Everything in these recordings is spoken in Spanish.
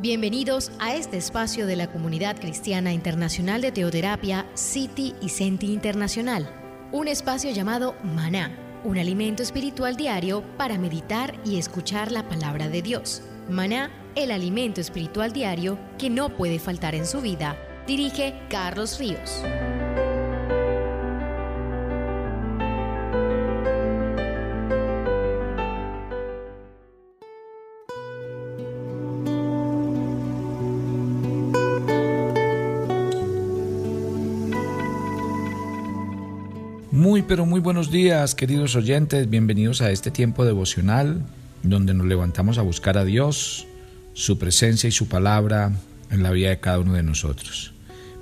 Bienvenidos a este espacio de la Comunidad Cristiana Internacional de Teoterapia, City y Senti Internacional. Un espacio llamado Maná, un alimento espiritual diario para meditar y escuchar la palabra de Dios. Maná, el alimento espiritual diario que no puede faltar en su vida. Dirige Carlos Ríos. Pero muy buenos días queridos oyentes, bienvenidos a este tiempo devocional donde nos levantamos a buscar a Dios, su presencia y su palabra en la vida de cada uno de nosotros.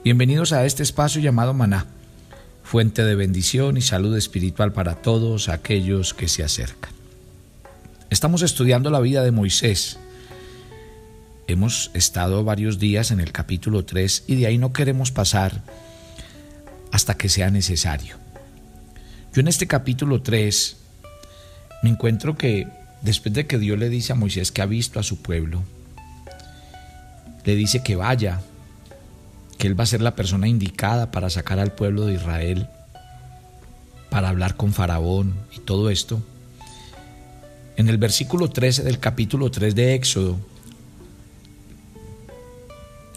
Bienvenidos a este espacio llamado Maná, fuente de bendición y salud espiritual para todos aquellos que se acercan. Estamos estudiando la vida de Moisés. Hemos estado varios días en el capítulo 3 y de ahí no queremos pasar hasta que sea necesario. Yo en este capítulo 3 me encuentro que después de que Dios le dice a Moisés que ha visto a su pueblo, le dice que vaya, que él va a ser la persona indicada para sacar al pueblo de Israel, para hablar con Faraón y todo esto. En el versículo 13 del capítulo 3 de Éxodo,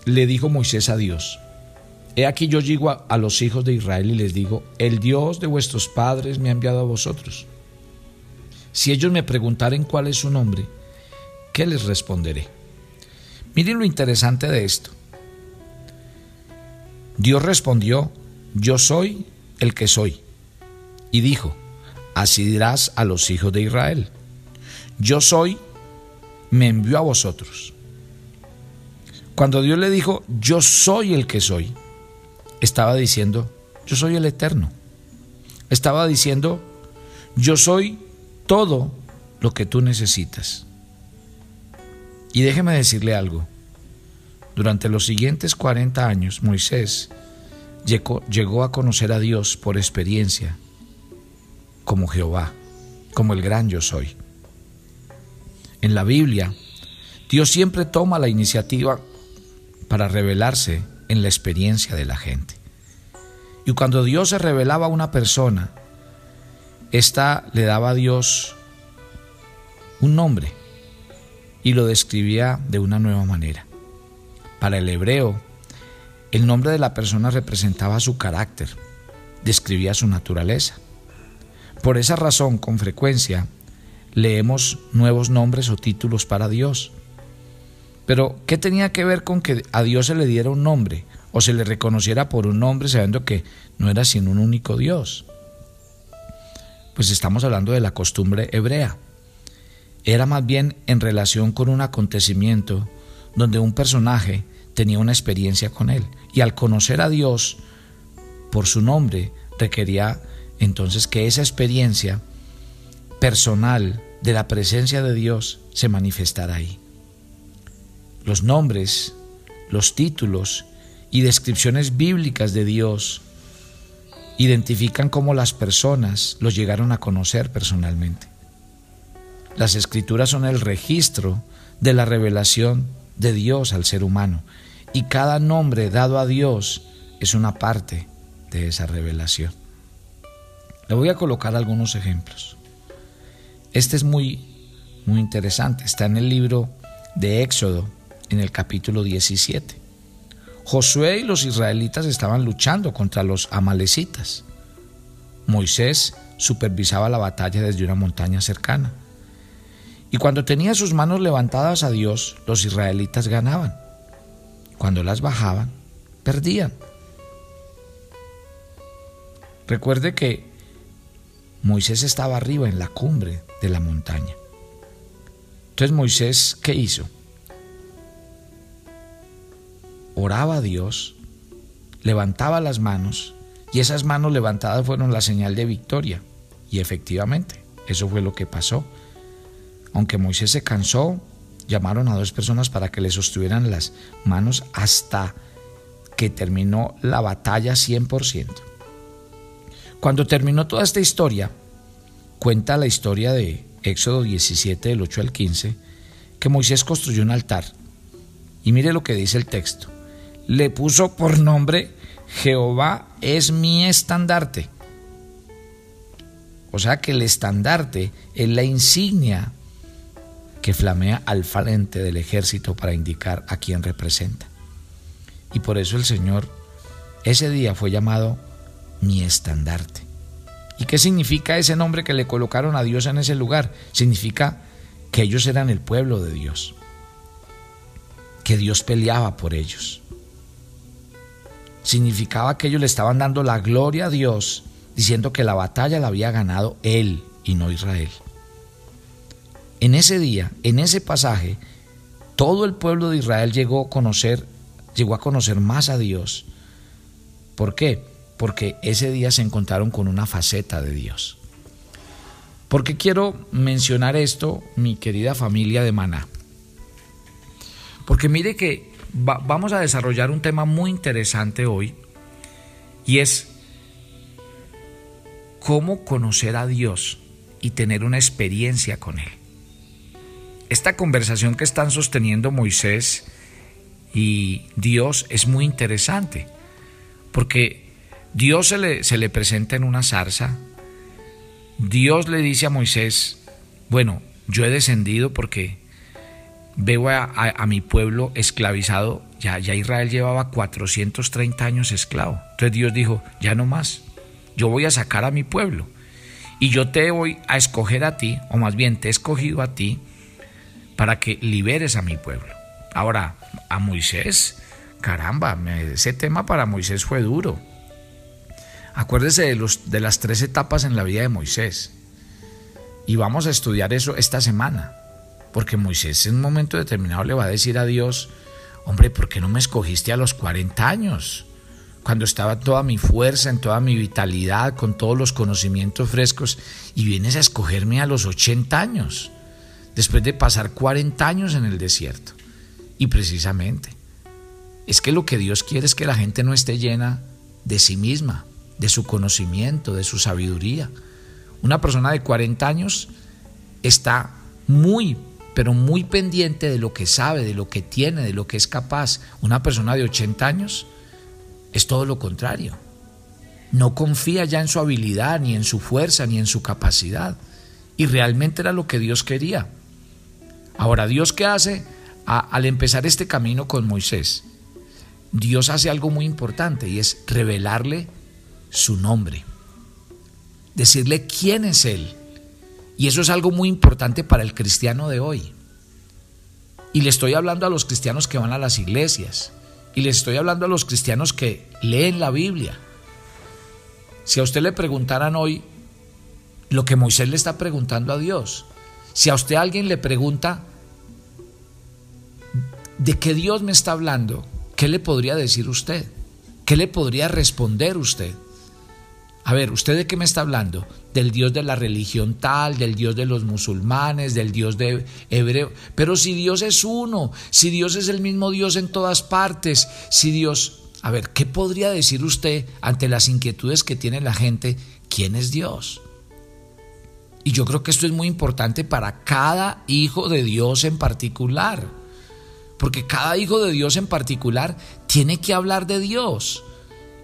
le dijo Moisés a Dios, He aquí yo llego a, a, los hijos de Israel y les digo, el Dios de vuestros padres me ha enviado a vosotros. Si ellos me preguntaren cuál es su nombre, ¿qué les responderé? Miren lo interesante de esto. Dios respondió, yo soy el que soy. Y dijo, así dirás a los hijos de Israel, yo soy, me envió a vosotros. Cuando Dios le dijo, yo soy el que soy, estaba diciendo, yo soy el eterno. Estaba diciendo, yo soy todo lo que tú necesitas. Y déjeme decirle algo. Durante los siguientes 40 años, Moisés llegó, llegó, a conocer a Dios por experiencia, como Jehová, como el gran yo soy. En la Biblia, Dios siempre toma la iniciativa para revelarse en la experiencia de la gente. Y cuando Dios se revelaba a una persona, esta le daba a Dios un nombre y lo describía de una nueva manera. Para el hebreo, el nombre de la persona representaba su carácter, describía su naturaleza. Por esa razón, con frecuencia, leemos nuevos nombres o títulos para Dios. Pero, ¿qué tenía que ver con que a Dios se le diera un nombre o se le reconociera por un nombre sabiendo que no era sino un único Dios? Pues estamos hablando de la costumbre hebrea. Era más bien en relación con un acontecimiento donde un personaje tenía una experiencia con él y al conocer a Dios por su nombre requería entonces que esa experiencia personal de la presencia de Dios se manifestara ahí. Los nombres, los títulos y descripciones bíblicas de Dios identifican cómo las personas los llegaron a conocer personalmente. Las escrituras son el registro de la revelación de Dios al ser humano y cada nombre dado a Dios es una parte de esa revelación. Le voy a colocar algunos ejemplos. Este es muy muy interesante, está en el libro de Éxodo en el capítulo 17. Josué y los israelitas estaban luchando contra los amalecitas. Moisés supervisaba la batalla desde una montaña cercana. Y cuando tenía sus manos levantadas a Dios, los israelitas ganaban. Cuando las bajaban, perdían. Recuerde que Moisés estaba arriba en la cumbre de la montaña. Entonces Moisés, ¿qué hizo? Oraba a Dios, levantaba las manos y esas manos levantadas fueron la señal de victoria. Y efectivamente, eso fue lo que pasó. Aunque Moisés se cansó, llamaron a dos personas para que le sostuvieran las manos hasta que terminó la batalla 100%. Cuando terminó toda esta historia, cuenta la historia de Éxodo 17 del 8 al 15, que Moisés construyó un altar Y mire lo que dice el texto. Le puso por nombre Jehová es mi estandarte. O sea que el estandarte es la insignia que flamea al frente del ejército para indicar a quién representa. Y por eso el Señor ese día fue llamado mi estandarte. ¿Y qué significa ese nombre que le colocaron a Dios en ese lugar? Significa que ellos eran el pueblo de Dios, que Dios peleaba por ellos. Significaba que ellos le estaban dando la gloria a Dios, diciendo que la batalla la había ganado Él y no Israel. En ese día, en ese pasaje, todo el pueblo de Israel llegó a conocer, más a Dios. ¿Por qué? Porque ese día se encontraron con una faceta de Dios. ¿Por qué quiero mencionar esto, mi querida familia de Maná? Porque mire que vamos a desarrollar un tema muy interesante hoy y es cómo conocer a Dios y tener una experiencia con Él. Esta conversación que están sosteniendo Moisés y Dios es muy interesante, porque Dios se le, se le presenta en una zarza, Dios le dice a Moisés, bueno, yo he descendido porque veo a, mi pueblo esclavizado, ya, ya Israel llevaba 430 años esclavo. Entonces Dios dijo, ya no más, yo voy a sacar a mi pueblo y yo te voy a escoger a ti, o más bien te he escogido a ti, para que liberes a mi pueblo. Ahora, a Moisés, caramba, ese tema para Moisés fue duro. Acuérdese de, los, de las tres etapas en la vida de Moisés. Y vamos a estudiar eso esta semana. Porque Moisés en un momento determinado le va a decir a Dios, hombre, ¿por qué no me escogiste a los 40 años? Cuando estaba toda mi fuerza, en toda mi vitalidad, con todos los conocimientos frescos, y vienes a escogerme a los 80 años después de pasar 40 años en el desierto. Y precisamente, es que lo que Dios quiere es que la gente no esté llena de sí misma, de su conocimiento, de su sabiduría. Una persona de 40 años está muy, pero muy pendiente de lo que sabe, de lo que tiene, de lo que es capaz. Una persona de 80 años es todo lo contrario. No confía ya en su habilidad, ni en su fuerza, ni en su capacidad. Y realmente era lo que Dios quería. Ahora, ¿Dios qué hace al empezar este camino con Moisés? Dios hace algo muy importante y es revelarle su nombre, decirle quién es Él. Y eso es algo muy importante para el cristiano de hoy. Y le estoy hablando a los cristianos que van a las iglesias. Y le estoy hablando a los cristianos que leen la Biblia. Si a usted le preguntaran hoy lo que Moisés le está preguntando a Dios, si a usted alguien le pregunta de qué Dios me está hablando, ¿qué le podría decir usted? ¿Qué le podría responder usted? A ver, ¿usted de qué me está hablando? Del Dios de la religión tal, del Dios de los musulmanes, del Dios de hebreo. Pero si Dios es uno, si Dios es el mismo Dios en todas partes, si Dios... A ver, ¿qué podría decir usted ante las inquietudes que tiene la gente? ¿Quién es Dios? Y yo creo que esto es muy importante para cada hijo de Dios en particular. Porque cada hijo de Dios en particular tiene que hablar de Dios.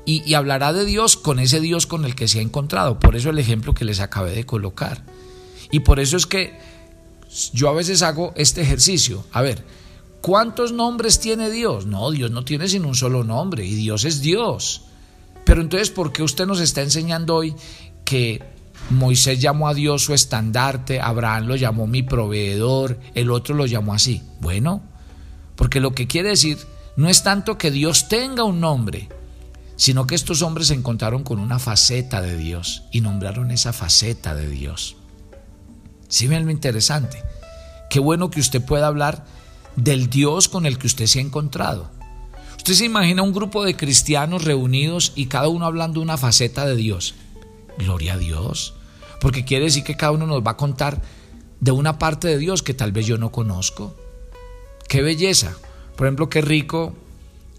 Y, hablará de Dios con ese Dios con el que se ha encontrado. Por eso el ejemplo que les acabé de colocar. Y por eso es que yo a veces hago este ejercicio. A ver, ¿cuántos nombres tiene Dios? No, Dios no tiene sino un solo nombre y Dios es Dios. Pero entonces, ¿por qué usted nos está enseñando hoy que Moisés llamó a Dios su estandarte, Abraham lo llamó mi proveedor, el otro lo llamó así? Bueno, porque lo que quiere decir no es tanto que Dios tenga un nombre, sino que estos hombres se encontraron con una faceta de Dios y nombraron esa faceta de Dios. ¿Sí ven lo interesante? Qué bueno que usted pueda hablar del Dios con el que usted se ha encontrado. Usted se imagina un grupo de cristianos reunidos y cada uno hablando una faceta de Dios. Gloria a Dios. Porque quiere decir que cada uno nos va a contar de una parte de Dios que tal vez yo no conozco. Qué belleza. Por ejemplo, qué rico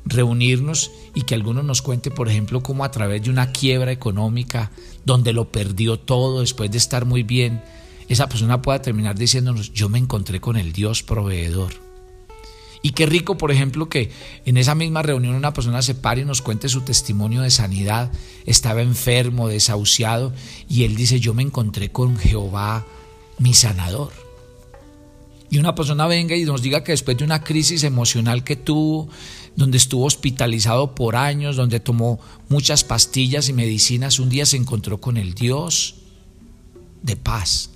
reunirnos y que alguno nos cuente, por ejemplo, cómo a través de una quiebra económica, donde lo perdió todo después de estar muy bien, esa persona pueda terminar diciéndonos, yo me encontré con el Dios proveedor. Y qué rico, por ejemplo, que en esa misma reunión una persona se pare y nos cuente su testimonio de sanidad. Estaba enfermo, desahuciado, y él dice, yo me encontré con Jehová, mi sanador. Y una persona venga y nos diga que después de una crisis emocional que tuvo, donde estuvo hospitalizado por años, donde tomó muchas pastillas y medicinas, un día se encontró con el Dios de paz.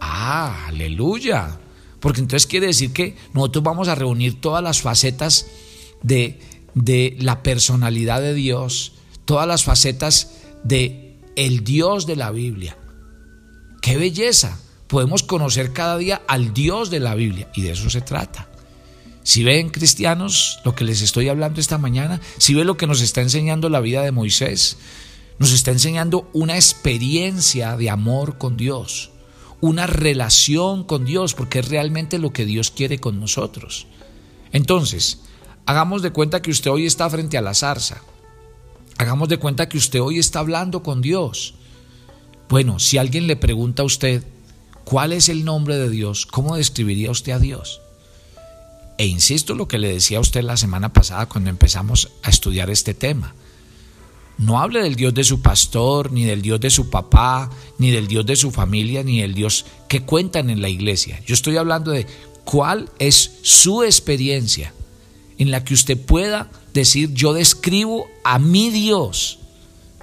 Ah, aleluya. Porque entonces quiere decir que nosotros vamos a reunir todas las facetas de, de la personalidad de Dios, todas las facetas de el Dios de la Biblia. ¡Qué belleza! Podemos conocer cada día al Dios de la Biblia y de eso se trata. Si ven cristianos lo que les estoy hablando esta mañana, si ven lo que nos está enseñando la vida de Moisés, nos está enseñando una experiencia de amor con Dios una relación con Dios, porque es realmente lo que Dios quiere con nosotros. Entonces, hagamos de cuenta que usted hoy está frente a la zarza. Hagamos de cuenta que usted hoy está hablando con Dios. Bueno, si alguien le pregunta a usted, ¿cuál es el nombre de Dios? ¿Cómo describiría usted a Dios? E insisto lo que le decía a usted la semana pasada cuando empezamos a estudiar este tema. No hable del Dios de su pastor, ni del Dios de su papá, ni del Dios de su familia, ni del Dios que cuentan en la iglesia. Yo estoy hablando de cuál es su experiencia en la que usted pueda decir yo describo a mi Dios,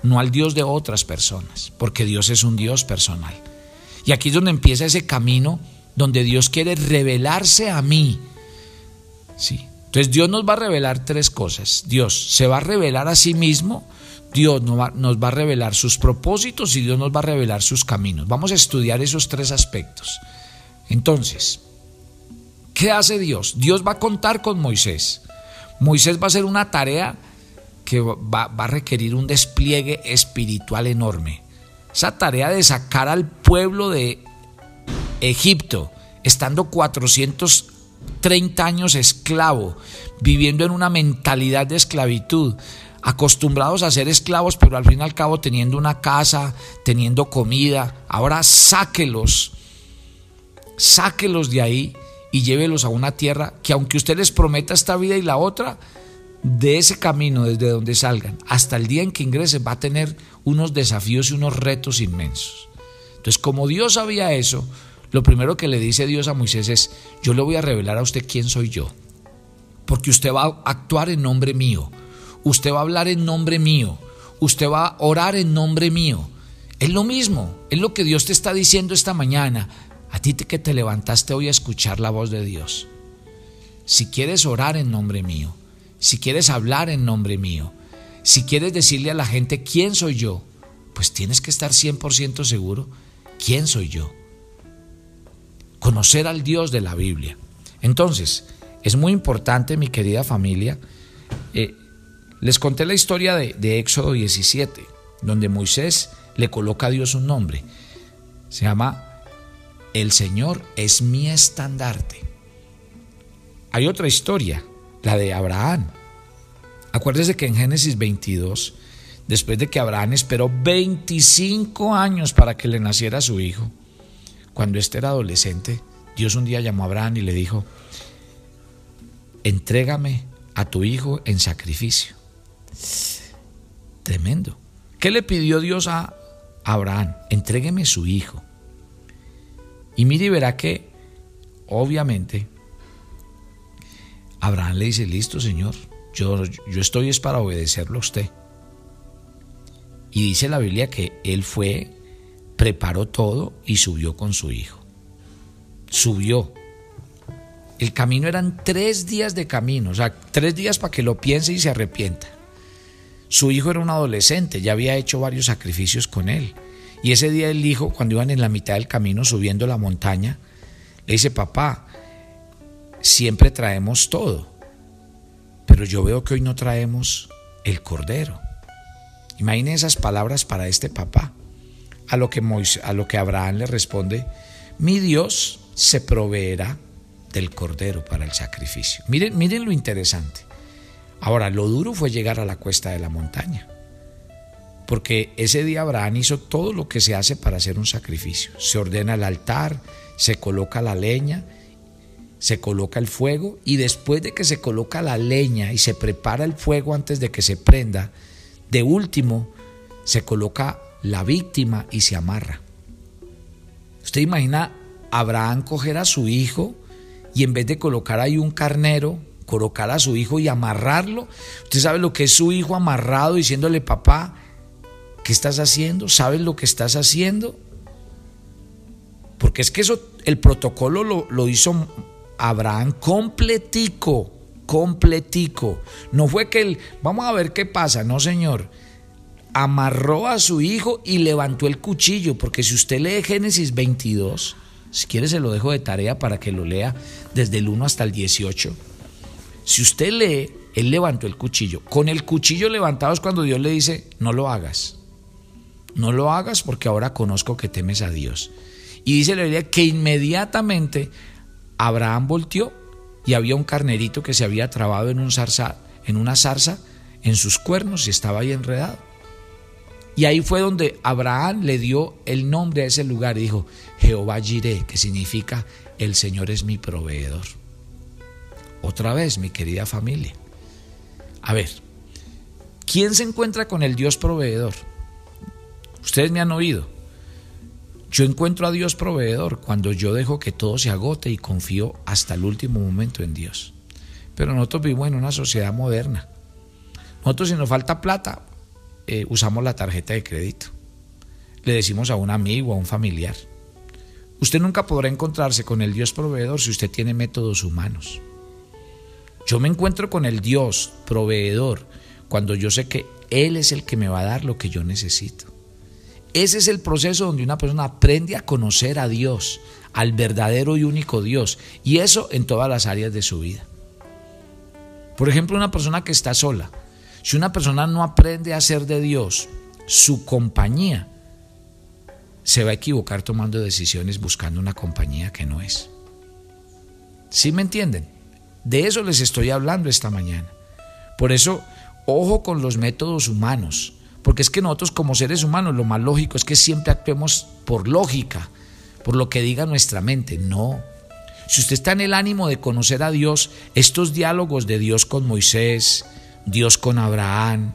no al Dios de otras personas, porque Dios es un Dios personal. Y aquí es donde empieza ese camino donde Dios quiere revelarse a mí. Sí. Entonces Dios nos va a revelar tres cosas. Dios se va a revelar a sí mismo, Dios nos va, a revelar sus propósitos y Dios nos va a revelar sus caminos. Vamos a estudiar esos tres aspectos. Entonces, ¿qué hace Dios? Dios va a contar con Moisés. Moisés va a hacer una tarea que va, va, a requerir un despliegue espiritual enorme. Esa tarea de sacar al pueblo de Egipto, estando 430 años esclavo, viviendo en una mentalidad de esclavitud, acostumbrados a ser esclavos, pero al fin y al cabo teniendo una casa, teniendo comida. Ahora sáquelos, sáquelos de ahí y llévelos a una tierra que aunque usted les prometa esta vida y la otra, de ese camino desde donde salgan hasta el día en que ingresen va a tener unos desafíos y unos retos inmensos. Entonces, como Dios sabía eso, lo primero que le dice Dios a Moisés es, yo le voy a revelar a usted quién soy yo, porque usted va a actuar en nombre mío usted va a hablar en nombre mío, usted va a orar en nombre mío. Es lo mismo, es lo que Dios te está diciendo esta mañana, a ti que te levantaste hoy a escuchar la voz de Dios. Si quieres orar en nombre mío, si quieres hablar en nombre mío, si quieres decirle a la gente quién soy yo, pues tienes que estar 100% seguro quién soy yo. Conocer al Dios de la Biblia. Entonces, es muy importante, mi querida familia, eh, les conté la historia de, Éxodo 17, donde Moisés le coloca a Dios un nombre. Se llama El Señor es mi estandarte. Hay otra historia, la de Abraham. Acuérdese que en Génesis 22, después de que Abraham esperó 25 años para que le naciera su hijo, cuando éste era adolescente, Dios un día llamó a Abraham y le dijo, entrégame a tu hijo en sacrificio. Tremendo. ¿Qué le pidió Dios a Abraham? Entrégueme su hijo. Y mire y verá que, obviamente, Abraham le dice, listo Señor, yo, yo estoy es para obedecerlo a usted. Y dice la Biblia que él fue, preparó todo y subió con su hijo. Subió. El camino eran tres días de camino, o sea, tres días para que lo piense y se arrepienta. Su hijo era un adolescente, ya había hecho varios sacrificios con él. Y ese día el hijo, cuando iban en la mitad del camino subiendo la montaña, le dice, papá, siempre traemos todo, pero yo veo que hoy no traemos el cordero. Imaginen esas palabras para este papá. A lo que, a lo que Abraham le responde, mi Dios se proveerá del cordero para el sacrificio. Miren, miren lo interesante. Ahora, lo duro fue llegar a la cuesta de la montaña, porque ese día Abraham hizo todo lo que se hace para hacer un sacrificio. Se ordena el altar, se coloca la leña se coloca el fuego y después de que se coloca la leña y se prepara el fuego antes de que se prenda, de último se coloca la víctima y se amarra. Usted imagina Abraham coger a su hijo y en vez de colocar ahí un carnero, colocar a su hijo y amarrarlo. Usted sabe lo que es su hijo amarrado diciéndole, papá, ¿qué estás haciendo? ¿Sabes lo que estás haciendo? Porque es que eso, el protocolo lo, lo hizo Abraham completico, completico. No fue que él, vamos a ver qué pasa, no señor. Amarró a su hijo y levantó el cuchillo, porque si usted lee Génesis 22, si quiere se lo dejo de tarea para que lo lea desde el 1 hasta el 18. Si usted lee, él levantó el cuchillo. Con el cuchillo levantado es cuando Dios le dice, no lo hagas. No lo hagas porque ahora conozco que temes a Dios. Y dice la Biblia que inmediatamente Abraham volteó y había un carnerito que se había trabado en, un zarza, en una zarza en sus cuernos y estaba ahí enredado. Y ahí fue donde Abraham le dio el nombre a ese lugar y dijo, Jehová Jireh, que significa el Señor es mi proveedor. Otra vez, mi querida familia. A ver, ¿quién se encuentra con el Dios proveedor? Ustedes me han oído. Yo encuentro a Dios proveedor cuando yo dejo que todo se agote y confío hasta el último momento en Dios. Pero nosotros vivimos en una sociedad moderna. Nosotros si nos falta plata, eh, usamos la tarjeta de crédito. Le decimos a un amigo, a un familiar. Usted nunca podrá encontrarse con el Dios proveedor si usted tiene métodos humanos. Yo me encuentro con el Dios proveedor cuando yo sé que Él es el que me va a dar lo que yo necesito. Ese es el proceso donde una persona aprende a conocer a Dios, al verdadero y único Dios, y eso en todas las áreas de su vida. Por ejemplo, una persona que está sola, si una persona no aprende a hacer de Dios su compañía, se va a equivocar tomando decisiones buscando una compañía que no es. ¿Sí me entienden? De eso les estoy hablando esta mañana. Por eso, ojo con los métodos humanos. Porque es que nosotros como seres humanos lo más lógico es que siempre actuemos por lógica, por lo que diga nuestra mente. No. Si usted está en el ánimo de conocer a Dios, estos diálogos de Dios con Moisés, Dios con Abraham,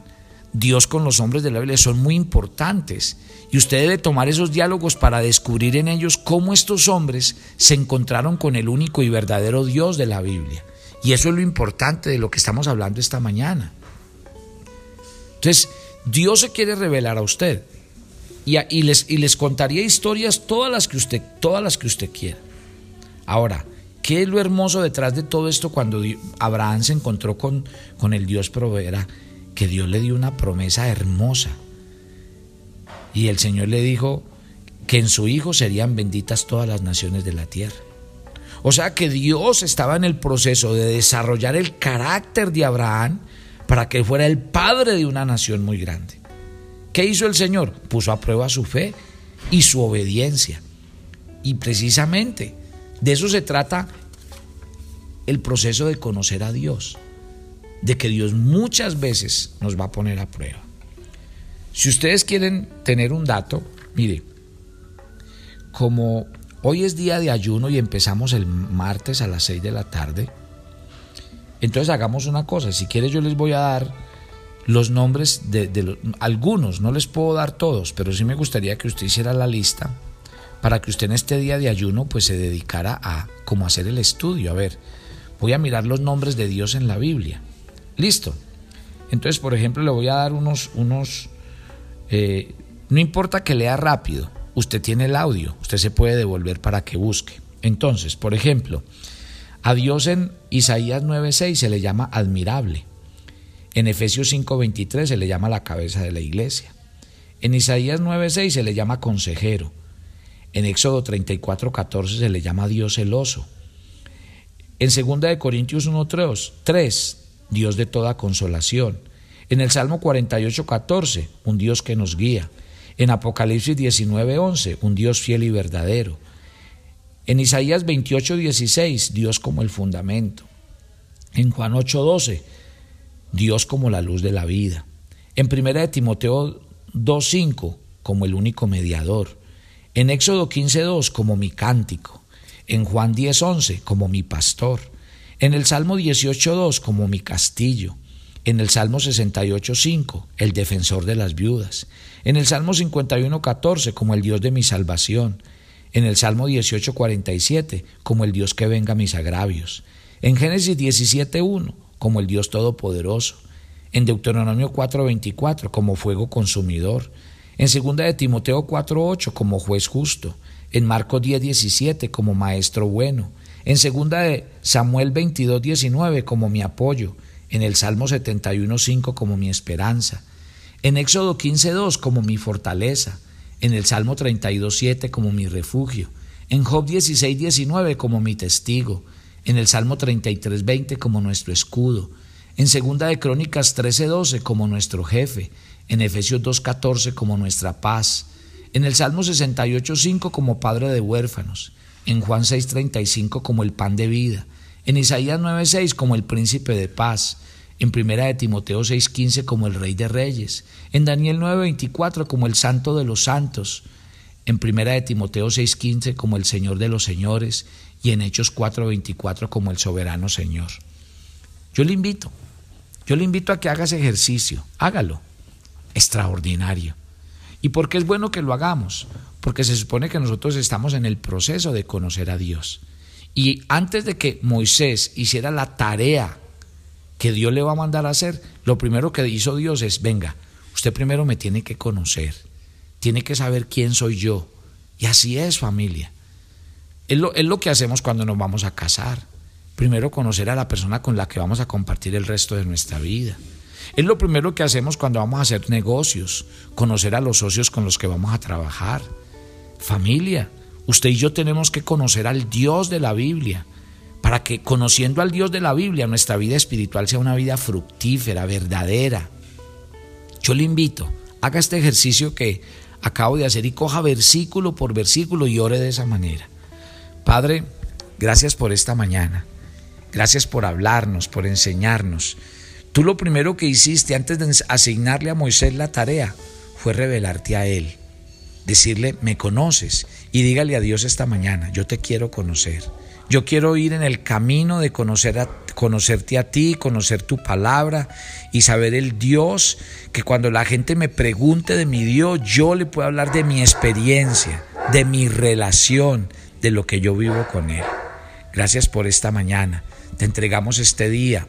Dios con los hombres de la Biblia son muy importantes. Y usted debe tomar esos diálogos para descubrir en ellos cómo estos hombres se encontraron con el único y verdadero Dios de la Biblia. Y eso es lo importante de lo que estamos hablando esta mañana. Entonces, Dios se quiere revelar a usted. Y, les, y les contaría historias todas las que usted, todas las que usted quiera. Ahora, ¿qué es lo hermoso detrás de todo esto cuando Abraham se encontró con, con el Dios proveera? Que Dios le dio una promesa hermosa. Y el Señor le dijo que en su hijo serían benditas todas las naciones de la tierra. O sea que Dios estaba en el proceso de desarrollar el carácter de Abraham para que fuera el padre de una nación muy grande. ¿Qué hizo el Señor? Puso a prueba su fe y su obediencia. Y precisamente de eso se trata el proceso de conocer a Dios, de que Dios muchas veces nos va a poner a prueba. Si ustedes quieren tener un dato, mire, como hoy es día de ayuno y empezamos el martes a las 6 de la tarde, entonces hagamos una cosa, si quieres yo les voy a dar los nombres de, algunos, no les puedo dar todos, pero sí me gustaría que usted hiciera la lista para que usted en este día de ayuno pues se dedicara a como hacer el estudio. A ver, voy a mirar los nombres de Dios en la Biblia. Listo. Entonces, por ejemplo, le voy a dar unos, unos, eh, no importa que lea rápido, usted tiene el audio, usted se puede devolver para que busque. Entonces, por ejemplo, a Dios en Isaías 9:6 se le llama admirable. En Efesios 5:23 se le llama la cabeza de la iglesia. En Isaías 9:6 se le llama consejero. En Éxodo 34:14 se le llama Dios celoso. En 2 de Corintios 1:3, Dios de toda consolación. En el Salmo 48:14, un Dios que nos guía. En Apocalipsis 19:11, un Dios fiel y verdadero. En Isaías 28, 16, Dios como el fundamento. En Juan 8, 12, Dios como la luz de la vida. En 1 de Timoteo 2, 5, como el único mediador. En Éxodo 15, 2, como mi cántico. En Juan 10:11 como mi pastor. En el Salmo 18:2 como mi castillo. En el Salmo 68:5 el defensor de las viudas. En el Salmo 51:14 como el Dios de mi salvación. En el Salmo 18:47 como el Dios que venga mis agravios. En Génesis 17:1 como el Dios todopoderoso. En Deuteronomio 4:24 como fuego consumidor. En 2 de Timoteo 4:8 como juez justo. En Marcos 10:17 como maestro bueno. En 2 de Samuel 22:19 como mi apoyo. En el Salmo 71:5 como mi esperanza. En Éxodo 15:2 como mi fortaleza. En el Salmo 32:7 como mi refugio. En Job 16:19 como mi testigo. En el Salmo 33:20 como nuestro escudo. En Segunda de Crónicas 13:12 como nuestro jefe. En Efesios 2:14 como nuestra paz. En el Salmo 68:5 como padre de huérfanos. En Juan 6:35 como el pan de vida. En Isaías 9:6 como el príncipe de paz. En Primera de Timoteo 6:15 como el rey de reyes. En Daniel 9:24 como el santo de los santos. En Primera de Timoteo 6:15 como el Señor de los señores y en Hechos 4:24 como el soberano Señor. Yo le invito, yo le invito a que haga ese ejercicio, hágalo, extraordinario. ¿Y por qué es bueno que lo hagamos? Porque se supone que nosotros estamos en el proceso de conocer a Dios. Y antes de que Moisés hiciera la tarea que Dios le va a mandar a hacer, lo primero que hizo Dios es, venga, usted primero me tiene que conocer, tiene que saber quién soy yo. Y así es familia. Es lo, es lo que hacemos cuando nos vamos a casar. Primero conocer a la persona con la que vamos a compartir el resto de nuestra vida. Es lo primero que hacemos cuando vamos a hacer negocios, conocer a los socios con los que vamos a trabajar. Familia, usted y yo tenemos que conocer al Dios de la Biblia, para que conociendo al Dios de la Biblia nuestra vida espiritual sea una vida fructífera, verdadera. Yo le invito, haga este ejercicio que acabo de hacer y coja versículo por versículo y ore de esa manera. Padre, gracias por esta mañana. Gracias por hablarnos, por enseñarnos. Tú lo primero que hiciste antes de asignarle a Moisés la tarea fue revelarte a él. Decirle, me conoces. Y dígale a Dios esta mañana, yo te quiero conocer. Yo quiero ir en el camino de conocer a, conocerte a ti, conocer tu palabra y saber el Dios, que cuando la gente me pregunte de mi Dios, yo le puedo hablar de mi experiencia, de mi relación, de lo que yo vivo con Él. Gracias por esta mañana. Te entregamos este día.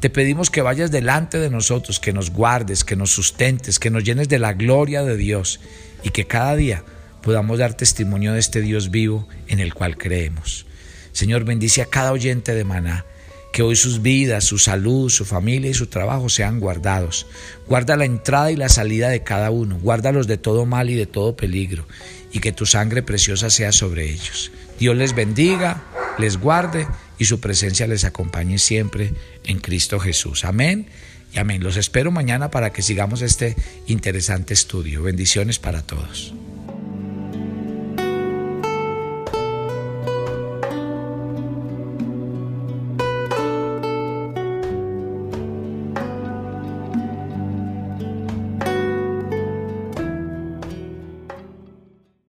Te pedimos que vayas delante de nosotros, que nos guardes, que nos sustentes, que nos llenes de la gloria de Dios y que cada día podamos dar testimonio de este Dios vivo en el cual creemos. Señor, bendice a cada oyente de Maná, que hoy sus vidas, su salud, su familia y su trabajo sean guardados. Guarda la entrada y la salida de cada uno, guárdalos de todo mal y de todo peligro y que tu sangre preciosa sea sobre ellos. Dios les bendiga, les guarde y su presencia les acompañe siempre en Cristo Jesús. Amén y amén. Los espero mañana para que sigamos este interesante estudio. Bendiciones para todos.